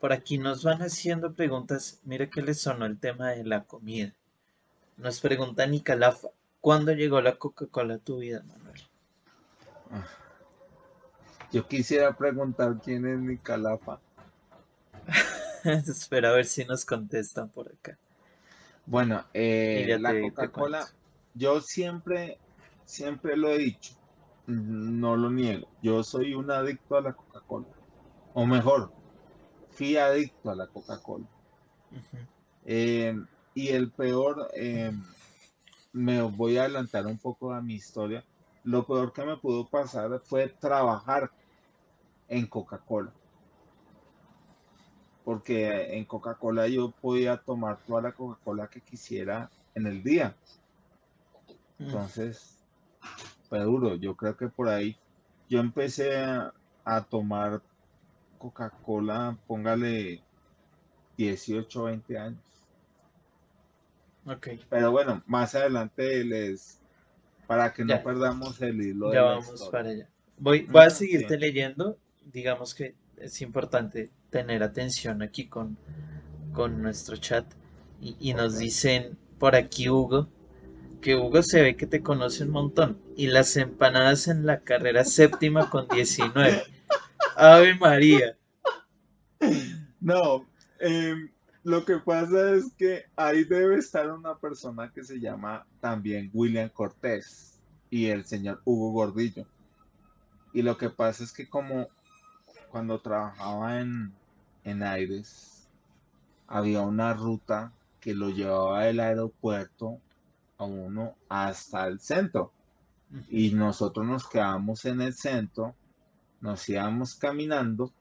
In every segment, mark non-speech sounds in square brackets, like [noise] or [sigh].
por aquí nos van haciendo preguntas. Mira que les sonó el tema de la comida. Nos pregunta Nicalafa, ¿cuándo llegó la Coca-Cola a tu vida, Manuel? Ah. Yo quisiera preguntar quién es Nicalafa. [laughs] Espera a ver si nos contestan por acá. Bueno, eh, la Coca-Cola, yo siempre, siempre lo he dicho, no lo niego. Yo soy un adicto a la Coca-Cola. O mejor, fui adicto a la Coca-Cola. Eh, y el peor, eh, me voy a adelantar un poco a mi historia. Lo peor que me pudo pasar fue trabajar en Coca-Cola. Porque en Coca-Cola yo podía tomar toda la Coca-Cola que quisiera en el día. Mm. Entonces, fue duro. Yo creo que por ahí yo empecé a, tomar Coca-Cola, póngale 18, 20 años. Ok. Pero bueno, más adelante les, para que no perdamos el hilo. Ya vamos para allá. Voy, voy a seguirte leyendo digamos que es importante tener atención aquí con, con nuestro chat. Y, nos dicen por aquí Hugo, que Hugo se ve que te conoce un montón. Y las empanadas en la carrera séptima con 19. Ave María. No, em, lo que pasa es que ahí debe estar una persona que se llama también William Cortés y el señor Hugo Gordillo. Y lo que pasa es que como cuando trabajaba en, Aires, había una ruta que lo llevaba del aeropuerto a uno hasta el centro. Y nosotros nos quedábamos en el centro, nos íbamos caminando.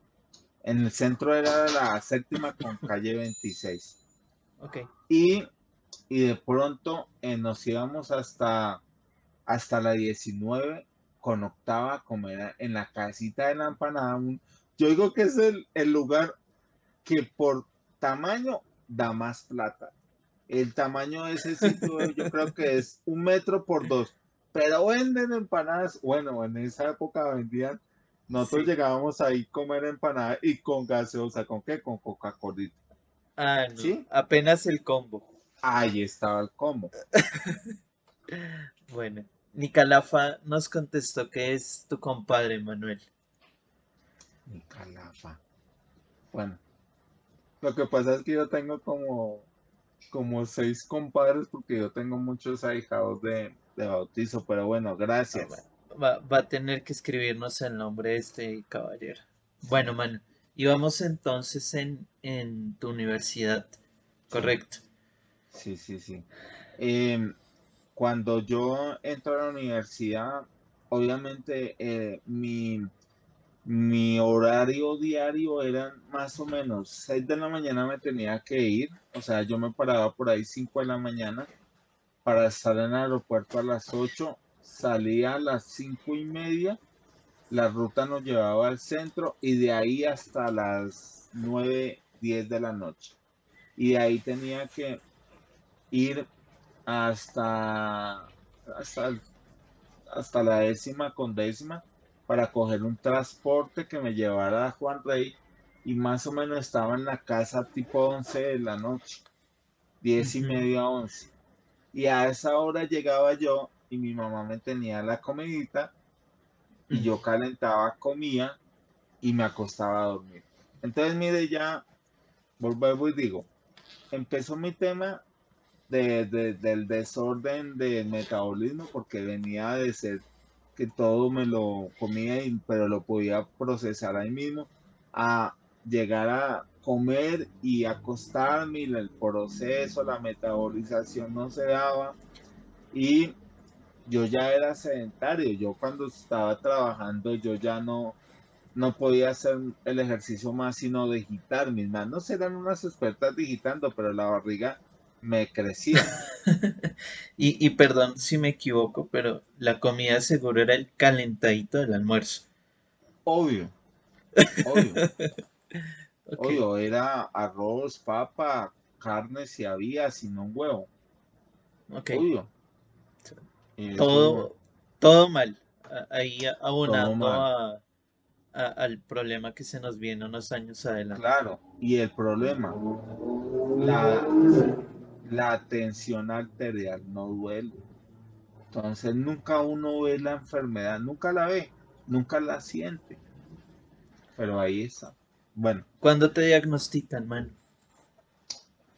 En el centro era la séptima con calle 26. Okay. Y, de pronto eh, nos íbamos hasta, hasta la 19 con octava a comer en la casita de la empanada, un, yo digo que es el, lugar que por tamaño da más plata. El tamaño de ese sitio [laughs] yo creo que es un metro por dos. Pero venden empanadas. Bueno, en esa época vendían. Nosotros llegábamos ahí a comer empanadas y con gaseosa. ¿Con qué? Con Coca-Cola. Ah, no. ¿Sí? Apenas el combo. Ahí estaba el combo. [laughs] bueno, Nicalafa nos contestó que es tu compadre, Manuel. Mi calafa. Bueno, lo que pasa es que yo tengo como, como seis compadres porque yo tengo muchos ahijados de, bautizo, pero bueno, gracias. Ah, va, a tener que escribirnos el nombre de este caballero. Bueno, man, y vamos entonces en, en tu universidad, ¿correcto? Sí, sí, sí. Em, cuando yo entro a la universidad, obviamente eh, mi mi horario diario era más o menos 6 de la mañana me tenía que ir, o sea, yo me paraba por ahí 5 de la mañana para estar en el aeropuerto a las 8, salía a las 5 y media, la ruta nos llevaba al centro y de ahí hasta las 9, 10 de la noche. Y de ahí tenía que ir hasta, hasta, hasta la décima con décima para coger un transporte que me llevara a Juan Rey y más o menos estaba en la casa tipo 11 de la noche, 10 y media, 11. Y a esa hora llegaba yo y mi mamá me tenía la comidita y yo calentaba, comía y me acostaba a dormir. Entonces, mire, ya vuelvo y digo, empezó mi tema de, del desorden del metabolismo porque venía de ser que todo me lo comía, pero lo podía procesar ahí mismo, a llegar a comer y acostarme, y el proceso, la metabolización no se daba, y yo ya era sedentario, yo cuando estaba trabajando, yo ya no, no podía hacer el ejercicio más sino digitar, mis manos eran unas expertas digitando, pero la barriga me crecía. [laughs] y, perdón si me equivoco, pero la comida seguro era el calentadito del almuerzo. Obvio. Obvio. [laughs] Obvio, era arroz, papa, carne si había, sino un huevo. Obvio. Todo, todo mal. Ahí abonando a, al problema que se nos viene unos años adelante. Claro, y el problema, la, la tensión arterial no duele. Entonces nunca uno ve la enfermedad, nunca la ve, nunca la siente. Pero ahí está. Bueno. ¿Cuándo te diagnostican, man?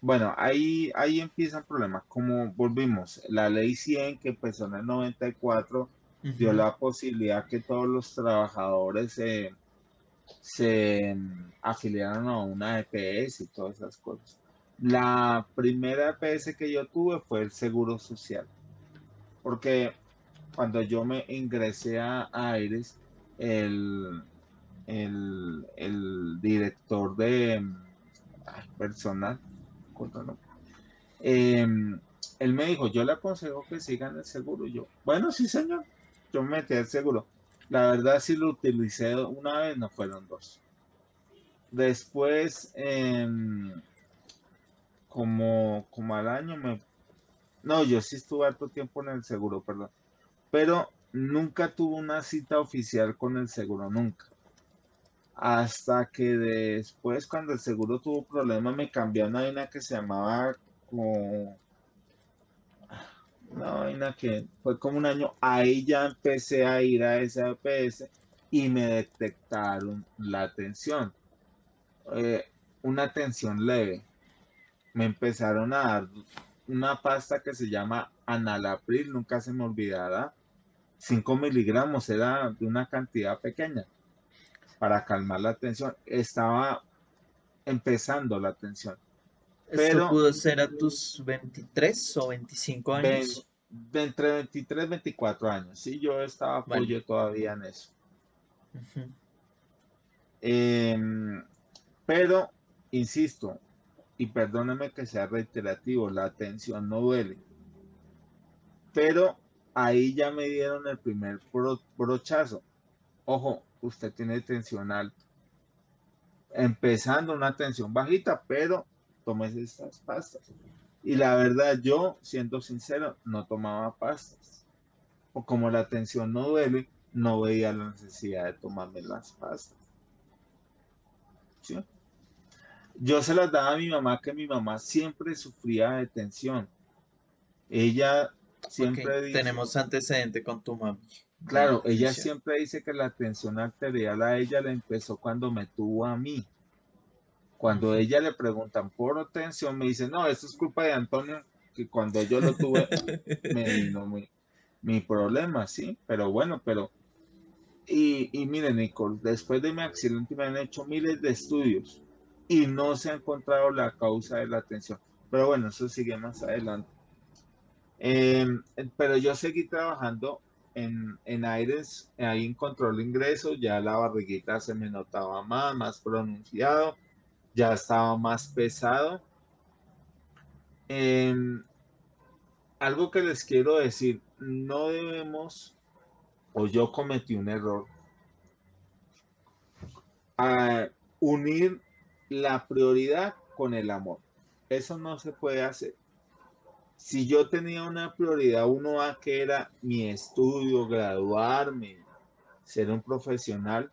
Bueno, ahí, ahí empieza el problema. Como volvimos, la ley 100 que empezó en el 94 dio la posibilidad que todos los trabajadores se afiliaran a una EPS y todas esas cosas. La primera EPS que yo tuve fue el Seguro Social, porque cuando yo me ingresé a Aires, el, el, director de personal, em, él me dijo, yo le aconsejo que sigan el seguro. yo, bueno, sí, señor, yo me metí al seguro. La verdad, si lo utilicé una vez, no fueron dos. Después, em, como, como al año me... No, yo sí estuve harto tiempo en el seguro, perdón. Pero nunca tuve una cita oficial con el seguro, nunca. Hasta que después, cuando el seguro tuvo problemas, me cambió una vaina que se llamaba como... Una vaina que fue como un año. Ahí ya empecé a ir a esa APS y me detectaron la tensión. Eh, una tensión leve me empezaron a dar una pasta que se llama Analapril, nunca se me olvidará. 5 miligramos era de una cantidad pequeña para calmar la tensión. Estaba empezando la tensión. ¿Esto pudo ser a tus 23 o 25 años? entre 23 y 24 años. Sí, yo estaba apoyo todavía en eso. Em, pero, insisto, y perdóneme que sea reiterativo, la atención no duele. Pero ahí ya me dieron el primer brochazo. Ojo, usted tiene tensión alta. Empezando una tensión bajita, pero tomes estas pastas. Y la verdad, yo, siendo sincero, no tomaba pastas. O como la tensión no duele, no veía la necesidad de tomarme las pastas. ¿Sí? Yo se las daba a mi mamá, que mi mamá siempre sufría de tensión. Ella siempre dice... Tenemos antecedente con tu mamá. Claro, ella siempre dice que la tensión arterial a ella le empezó cuando me tuvo a mí. Cuando ella le preguntan por tensión, me dice, no, eso es culpa de Antonio, que cuando yo lo tuve, [laughs] me vino mi, mi problema, sí, pero bueno, pero... Y, y miren, Nicole, después de mi accidente me han hecho miles de estudios y no se ha encontrado la causa de la tensión. Pero bueno, eso sigue más adelante. Em, pero yo seguí trabajando en, en aires, ahí en control de ingresos, ya la barriguita se me notaba más, más pronunciado, ya estaba más pesado. Em, algo que les quiero decir, no debemos, o yo cometí un error, unir la prioridad con el amor. Eso no se puede hacer. Si yo tenía una prioridad uno a que era mi estudio, graduarme, ser un profesional,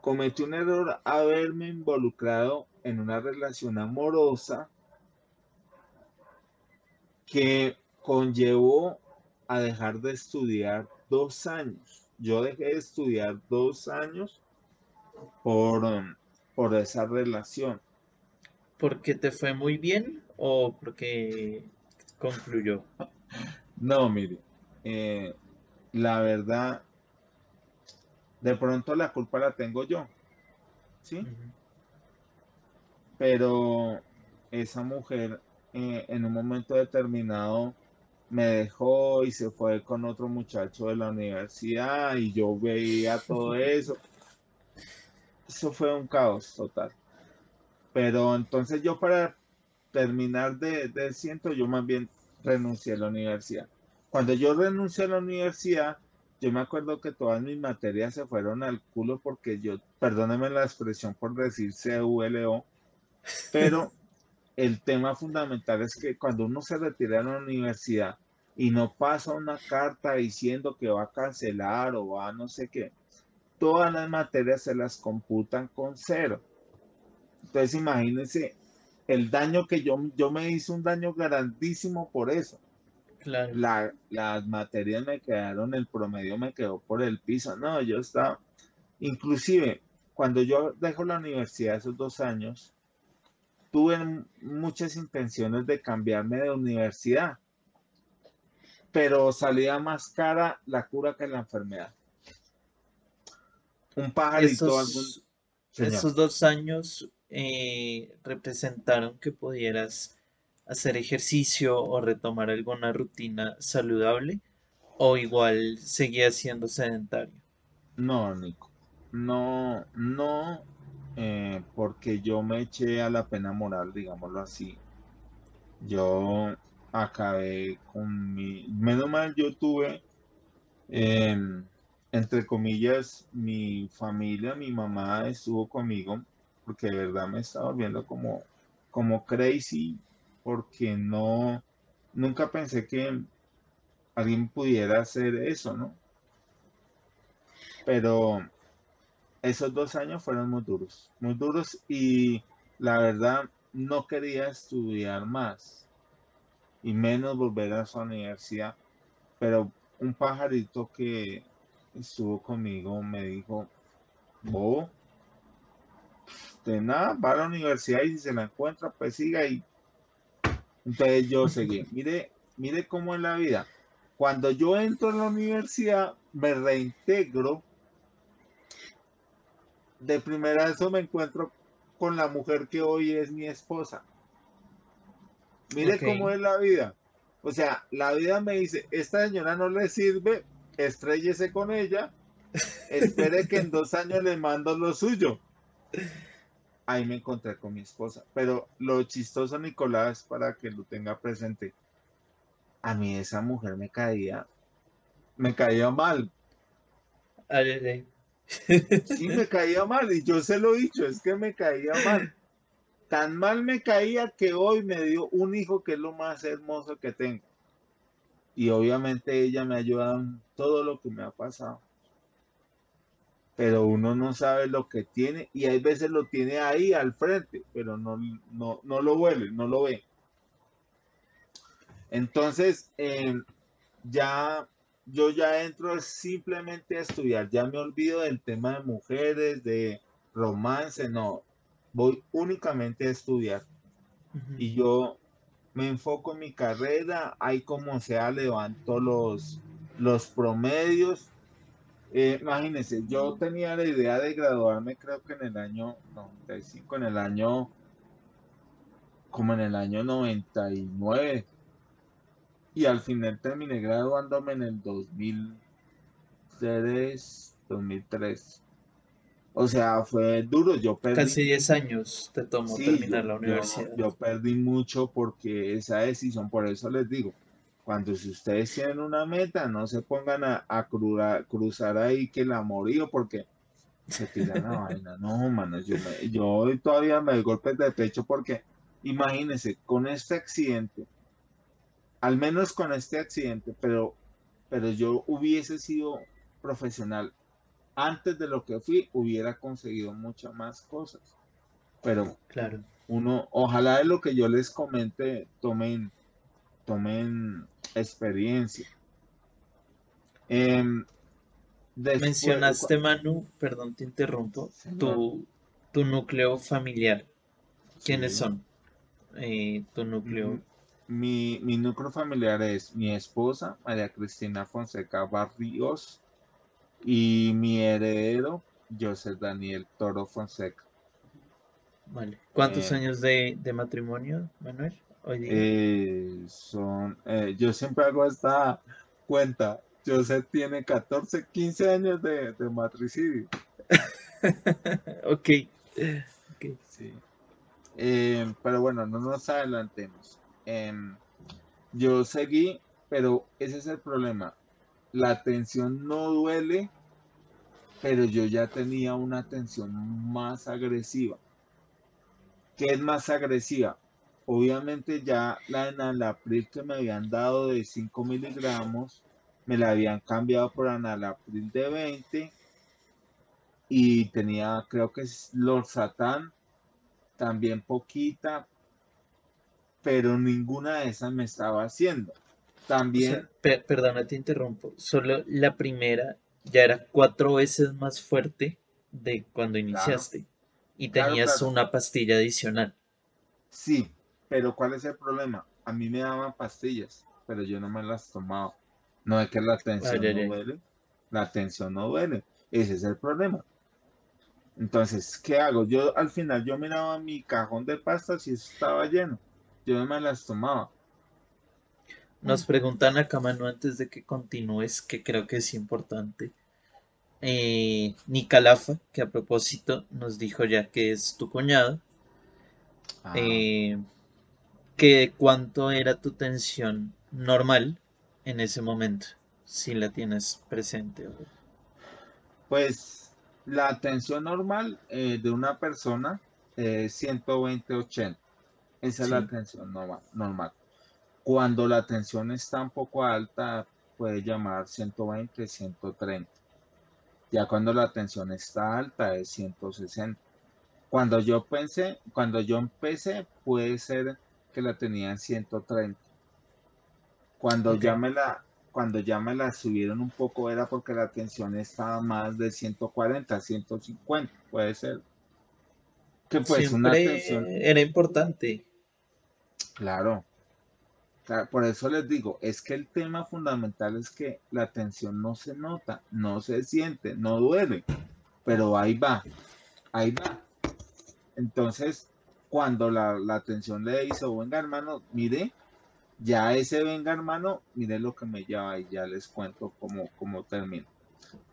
cometí un error haberme involucrado en una relación amorosa que conllevó a dejar de estudiar dos años. Yo dejé de estudiar dos años por por esa relación. ¿Porque te fue muy bien o porque concluyó? No, mire, eh, la verdad, de pronto la culpa la tengo yo, ¿sí? Pero esa mujer eh, en un momento determinado me dejó y se fue con otro muchacho de la universidad y yo veía todo [laughs] eso eso fue un caos total. Pero entonces yo para terminar de, de ciento, yo más bien renuncié a la universidad. Cuando yo renuncié a la universidad, yo me acuerdo que todas mis materias se fueron al culo porque yo, perdónenme la expresión por decir CULO, pero [laughs] el tema fundamental es que cuando uno se retira de la universidad y no pasa una carta diciendo que va a cancelar o va a no sé qué, todas las materias se las computan con cero. Entonces imagínense el daño que yo, yo me hice un daño grandísimo por eso. Claro. las materias me quedaron, el promedio me quedó por el piso. No, yo estaba, inclusive cuando yo dejo la universidad esos dos años, tuve muchas intenciones de cambiarme de universidad, pero salía más cara la cura que la enfermedad. Un pajarito. Esos, esos dos años eh, representaron que pudieras hacer ejercicio o retomar alguna rutina saludable o igual seguía siendo sedentario? No, Nico. No, no, eh, porque yo me eché a la pena moral, digámoslo así. Yo acabé con mi... Menos mal yo tuve, em, entre comillas, mi familia, mi mamá estuvo conmigo porque de verdad me estaba viendo como, como crazy, porque no, nunca pensé que alguien pudiera hacer eso, ¿no? Pero esos dos años fueron muy duros, muy duros y la verdad no quería estudiar más y menos volver a su universidad, pero un pajarito que estuvo conmigo me dijo, vos de nada, va a la universidad y si se la encuentra, pues siga ahí. Entonces yo seguí. [laughs] Mire, mire cómo es la vida. Cuando yo entro a la universidad, me reintegro. De primera eso me encuentro con la mujer que hoy es mi esposa. Mire cómo es la vida. O sea, la vida me dice, esta señora no le sirve, estrellese con ella, [laughs] espere que en dos años le mando lo suyo ahí me encontré con mi esposa. Pero lo chistoso, Nicolás, para que lo tenga presente, a mí esa mujer me caía, me caía mal. Ay, Sí, me caía mal y yo se lo he dicho, es que me caía mal. Tan mal me caía que hoy me dio un hijo que es lo más hermoso que tengo. Y obviamente ella me ha ayudado en todo lo que me ha pasado pero uno no sabe lo que tiene y hay veces lo tiene ahí al frente, pero no, no, no lo huele, no lo ve. Entonces, em, ya yo ya entro simplemente a estudiar, ya me olvido del tema de mujeres, de romance, no, voy únicamente a estudiar. Y yo me enfoco en mi carrera, ahí como sea levanto los, los promedios eh, imagínense, yo tenía la idea de graduarme creo que en el año 95, en el año, como en el año 99. Y al final terminé graduándome en el 2003, 2003. O sea, fue duro, yo perdí. Casi 10 años te tomó terminar la universidad. yo perdí mucho porque esa decisión, por eso les digo, cuando si ustedes tienen una meta, no se pongan a, cruzar ahí que la morí porque se tiran la [laughs] vaina. No, mano, yo, yo todavía me doy golpes de pecho porque imagínense, con este accidente, al menos con este accidente, pero, pero yo hubiese sido profesional antes de lo que fui, hubiera conseguido muchas más cosas. Pero claro. uno, ojalá de lo que yo les comente, tomen, tomen experiencia. Em, Mencionaste, Manu, perdón, te interrumpo, tu, tu, núcleo familiar. ¿Quiénes son? Eh, tu núcleo. Mi, mi, núcleo familiar es mi esposa, María Cristina Fonseca Barrios, y mi heredero, José Daniel Toro Fonseca. Vale. ¿Cuántos eh, años de, de matrimonio, Manuel? Eh, son, eh, yo siempre hago esta cuenta. José tiene 14, 15 años de, matricidio. [laughs] ok. Sí. Eh, pero bueno, no nos adelantemos. Em, yo seguí, pero ese es el problema. La tensión no duele, pero yo ya tenía una tensión más agresiva. ¿Qué es más agresiva? Obviamente ya la enalapril que me habían dado de 5 miligramos, me la habían cambiado por enalapril de 20 y tenía, creo que es Lord Satán, también poquita, pero ninguna de esas me estaba haciendo. También. perdona, te interrumpo. Solo la primera ya era cuatro veces más fuerte de cuando iniciaste y tenías una pastilla adicional. Sí, pero ¿cuál es el problema? A mí me daban pastillas, pero yo no me las tomaba. No es que la tensión no duele, la tensión no duele. Ese es el problema. Entonces, ¿qué hago? Yo al final yo miraba mi cajón de pastas y estaba lleno. Yo no me las tomaba. Nos preguntan acá, Manu, antes de que continúes, que creo que es importante. Eh, Nicalafa, que a propósito nos dijo ya que es tu cuñado, ah. eh, que cuánto era tu tensión normal en ese momento, si la tienes presente. Pues la tensión normal eh, de una persona es 120-80. Esa es la tensión normal. Cuando la tensión está un poco alta, puede llamar 120, 130. Ya cuando la tensión está alta es 160. Cuando yo pensé, cuando yo empecé, puede ser que la tenía en 130. Cuando ya me la, cuando ya me la subieron un poco era porque la tensión estaba más de 140, 150, puede ser. Que pues una tensión. Era importante. Claro. Por eso les digo, es que el tema fundamental es que la tensión no se nota, no se siente, no duele, pero ahí va, ahí va. Entonces, cuando la, la tensión le hizo, venga hermano, mire, ya ese venga hermano, mire lo que me lleva y ya les cuento cómo, cómo termina.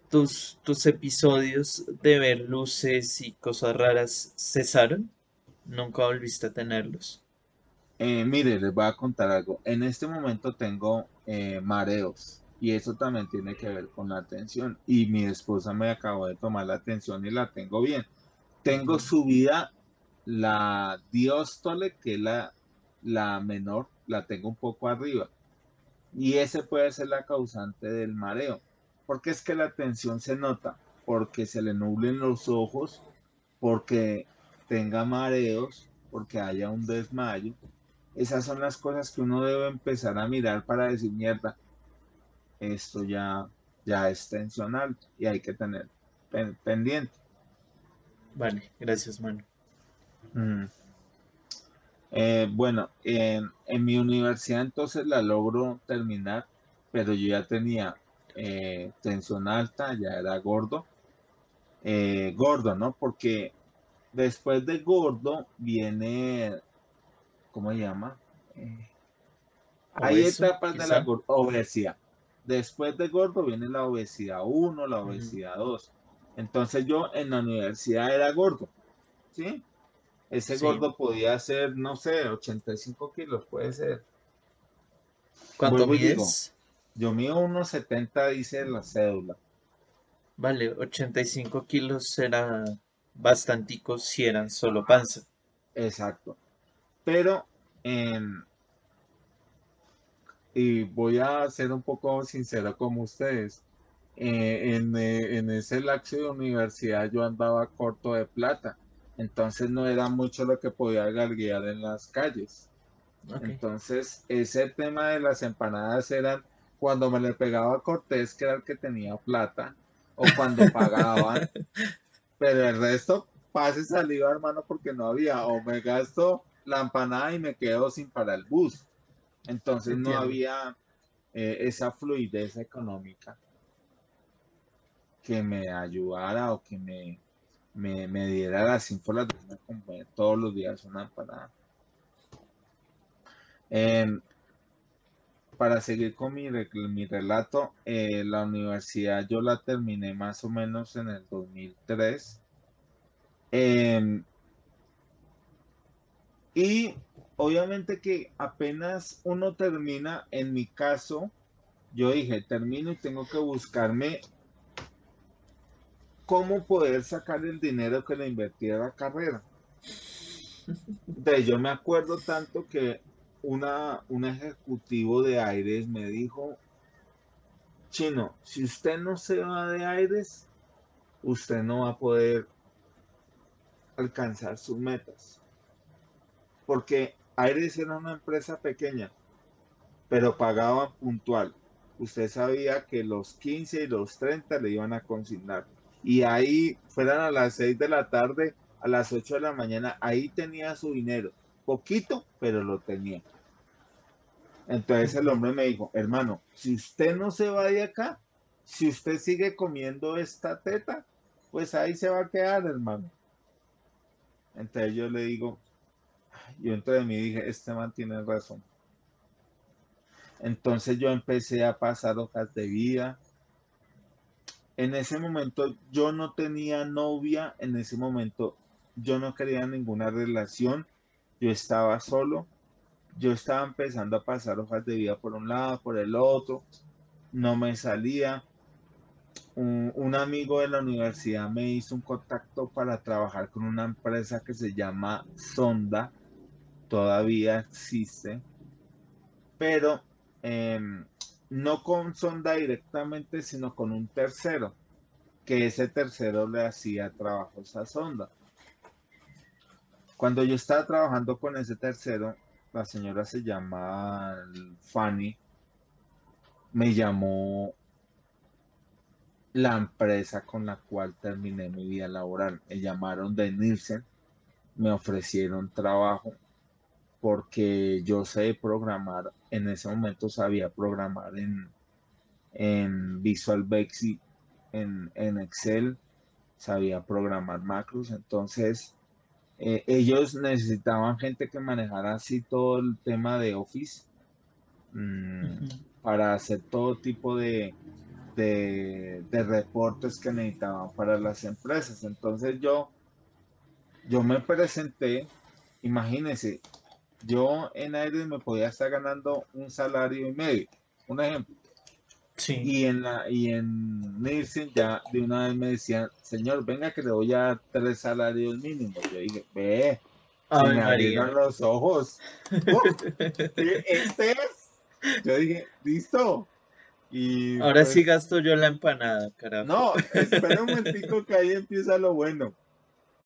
¿Tus, ¿Tus episodios de ver luces y cosas raras cesaron? ¿Nunca volviste a tenerlos? Eh, mire, les voy a contar algo. En este momento tengo eh, mareos y eso también tiene que ver con la atención. Y mi esposa me acabó de tomar la atención y la tengo bien. Tengo subida la dióstole, que es la, la menor, la tengo un poco arriba. Y ese puede ser la causante del mareo. Porque es que la tensión se nota, porque se le nublen los ojos, porque tenga mareos, porque haya un desmayo esas son las cosas que uno debe empezar a mirar para decir, mierda, esto ya, ya es tensional y hay que tener pendiente. Vale, gracias, mano. Mm. Eh, bueno, en, mi universidad entonces la logro terminar, pero yo ya tenía eh, tensión alta, ya era gordo. Eh, gordo, ¿no? Porque después de gordo viene ¿cómo se llama? Hay etapas de la obesidad. Después de gordo viene la obesidad 1, la obesidad 2. Entonces yo en la universidad era gordo, ¿sí? Ese gordo podía ser, no sé, 85 kilos, puede ser. ¿Cuánto mides? Yo mido unos 70, dice la cédula. Vale, 85 kilos era bastantico si eran solo panza. Exacto. Pero, y voy a ser un poco sincero como ustedes, eh, eh, en, ese lapso de universidad yo andaba corto de plata, entonces no era mucho lo que podía galguear en las calles. Entonces, ese tema de las empanadas eran cuando me le pegaba a Cortés, que era el que tenía plata, o cuando [laughs] pagaban, pero el resto, pase saliva, hermano, porque no había, o me gasto la empanada y me quedo sin para el bus. Entonces no había eh, esa fluidez económica que me ayudara o que me, me, diera las ínfolas de comer todos los días una empanada. Em, para seguir con mi, mi relato, eh, la universidad yo la terminé más o menos en el 2003. Y obviamente que apenas uno termina, en mi caso, yo dije, termino y tengo que buscarme cómo poder sacar el dinero que le invertí a la carrera. Entonces yo me acuerdo tanto que una, un ejecutivo de Aires me dijo, Chino, si usted no se va de Aires, usted no va a poder alcanzar sus metas. Porque Aires era una empresa pequeña, pero pagaban puntual. Usted sabía que los 15 y los 30 le iban a consignar. Y ahí, fueran a las 6 de la tarde, a las 8 de la mañana, ahí tenía su dinero. Poquito, pero lo tenía. Entonces el hombre me dijo, hermano, si usted no se va de acá, si usted sigue comiendo esta teta, pues ahí se va a quedar, hermano. Entonces yo le digo, yo dentro de mí dije, este man tiene razón. Entonces yo empecé a pasar hojas de vida. En ese momento yo no tenía novia, en ese momento yo no quería ninguna relación, yo estaba solo, yo estaba empezando a pasar hojas de vida por un lado, por el otro, no me salía. Un, amigo de la universidad me hizo un contacto para trabajar con una empresa que se llama Sonda, todavía existe, pero Em, no con sonda directamente, sino con un tercero, que ese tercero le hacía trabajos a sonda. Cuando yo estaba trabajando con ese tercero, la señora se llama Fanny, me llamó la empresa con la cual terminé mi vida laboral. Me llamaron de Nielsen, me ofrecieron trabajo porque yo sé programar, en ese momento sabía programar en, en Visual Basic, en, en Excel, sabía programar macros, entonces eh, ellos necesitaban gente que manejara así todo el tema de Office mm, para hacer todo tipo de, de, de, reportes que necesitaban para las empresas. Entonces yo, yo me presenté, imagínense, yo en aire me podía estar ganando un salario y medio, un ejemplo. Sí. Y en la y en Nielsen ya de una vez me decían, señor, venga que le voy a dar tres salarios mínimos. Yo dije, ve, me abrieron los ojos. [laughs] este es. Yo dije, listo. Y Ahora pues sí gasto yo la empanada, carajo. No, espera un momentico que ahí empieza lo bueno.